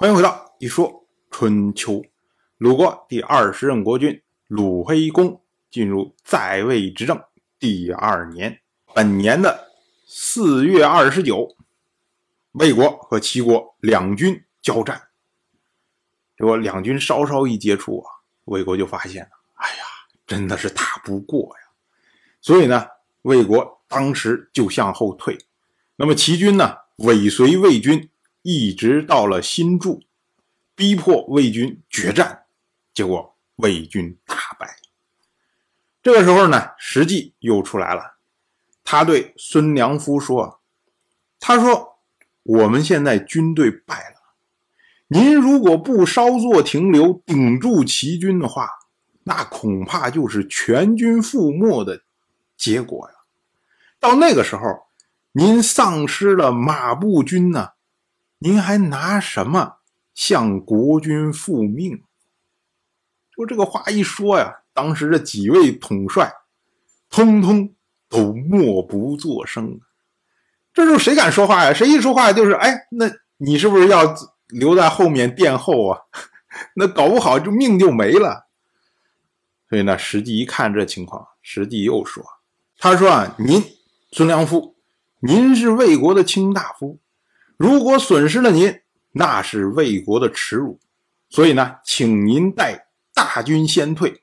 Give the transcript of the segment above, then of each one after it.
欢迎回到一说春秋。鲁国第二十任国君鲁黑公进入在位执政第二年，本年的四月二十九，魏国和齐国两军交战。结果两军稍稍一接触啊，魏国就发现了，哎呀，真的是打不过呀。所以呢，魏国当时就向后退。那么齐军呢，尾随魏军。一直到了新筑，逼迫魏军决战，结果魏军大败。这个时候呢，实际又出来了，他对孙良夫说：“他说我们现在军队败了，您如果不稍作停留，顶住齐军的话，那恐怕就是全军覆没的结果呀。到那个时候，您丧失了马步军呢。”您还拿什么向国君复命？就这个话一说呀，当时的几位统帅，通通都默不作声。这时候谁敢说话呀？谁一说话就是，哎，那你是不是要留在后面殿后啊？那搞不好就命就没了。所以呢，实际一看这情况，实际又说：“他说啊，您孙良夫，您是魏国的卿大夫。”如果损失了您，那是魏国的耻辱，所以呢，请您带大军先退。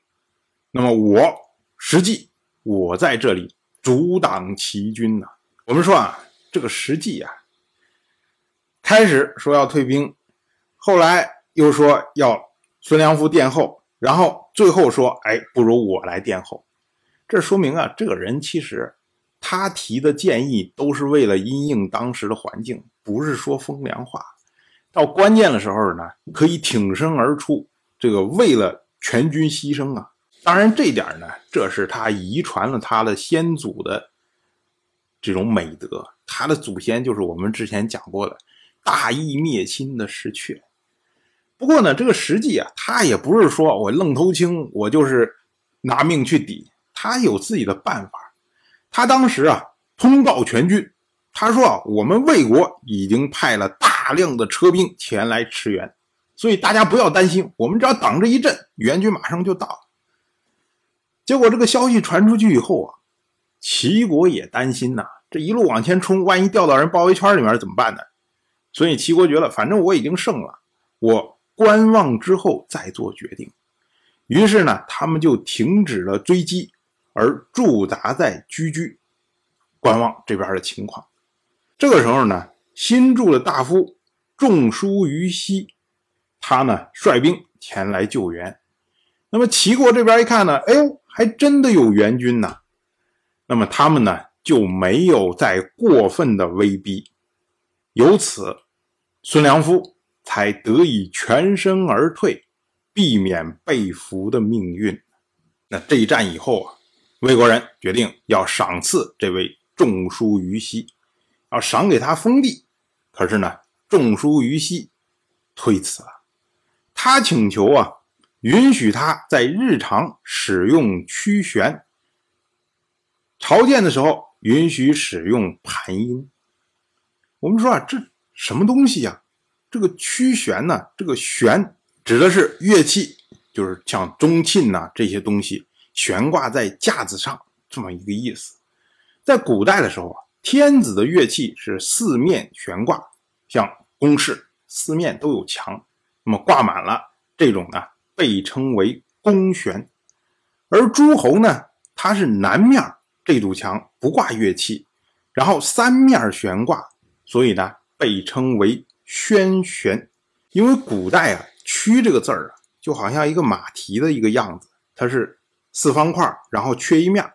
那么我实际我在这里阻挡齐军呢。我们说啊，这个实际啊，开始说要退兵，后来又说要孙良夫殿后，然后最后说，哎，不如我来殿后。这说明啊，这个人其实他提的建议都是为了因应当时的环境。不是说风凉话，到关键的时候呢，可以挺身而出，这个为了全军牺牲啊！当然，这点呢，这是他遗传了他的先祖的这种美德。他的祖先就是我们之前讲过的大义灭亲的石阙。不过呢，这个实际啊，他也不是说我愣头青，我就是拿命去抵，他有自己的办法。他当时啊，通告全军。他说：“啊，我们魏国已经派了大量的车兵前来驰援，所以大家不要担心，我们只要挡着一阵，援军马上就到。”结果这个消息传出去以后啊，齐国也担心呐，这一路往前冲，万一掉到人包围圈里面怎么办呢？所以齐国觉得，反正我已经胜了，我观望之后再做决定。于是呢，他们就停止了追击，而驻扎在居居，观望这边的情况。这个时候呢，新筑的大夫仲舒于西，他呢率兵前来救援。那么齐国这边一看呢，哎呦，还真的有援军呐。那么他们呢就没有再过分的威逼，由此孙良夫才得以全身而退，避免被俘的命运。那这一战以后啊，魏国人决定要赏赐这位仲叔于西。要赏给他封地，可是呢，仲叔于西推辞了。他请求啊，允许他在日常使用曲弦，朝见的时候允许使用盘音。我们说啊，这什么东西呀？这个曲弦呢？这个弦指的是乐器，就是像钟磬呐这些东西悬挂在架子上这么一个意思。在古代的时候啊。天子的乐器是四面悬挂，像宫室四面都有墙，那么挂满了这种呢，被称为宫悬。而诸侯呢，它是南面这堵墙不挂乐器，然后三面悬挂，所以呢，被称为轩悬。因为古代啊，曲这个字儿啊，就好像一个马蹄的一个样子，它是四方块，然后缺一面，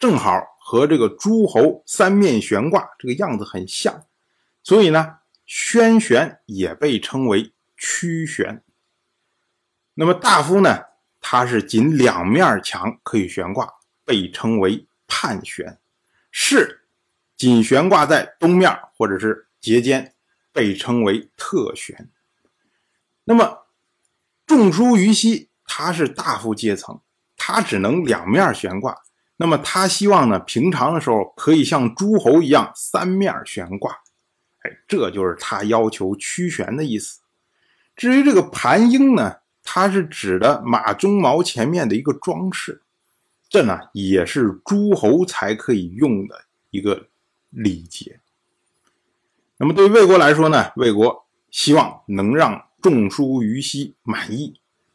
正好。和这个诸侯三面悬挂这个样子很像，所以呢，宣悬也被称为曲悬。那么大夫呢，他是仅两面墙可以悬挂，被称为判悬；是仅悬挂在东面或者是节间，被称为特悬。那么仲叔于西，他是大夫阶层，他只能两面悬挂。那么他希望呢，平常的时候可以像诸侯一样三面悬挂，哎，这就是他要求屈悬的意思。至于这个盘缨呢，它是指的马鬃毛前面的一个装饰，这呢也是诸侯才可以用的一个礼节。那么对于魏国来说呢，魏国希望能让仲舒、于西满意，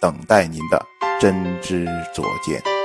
等待您的真知灼见。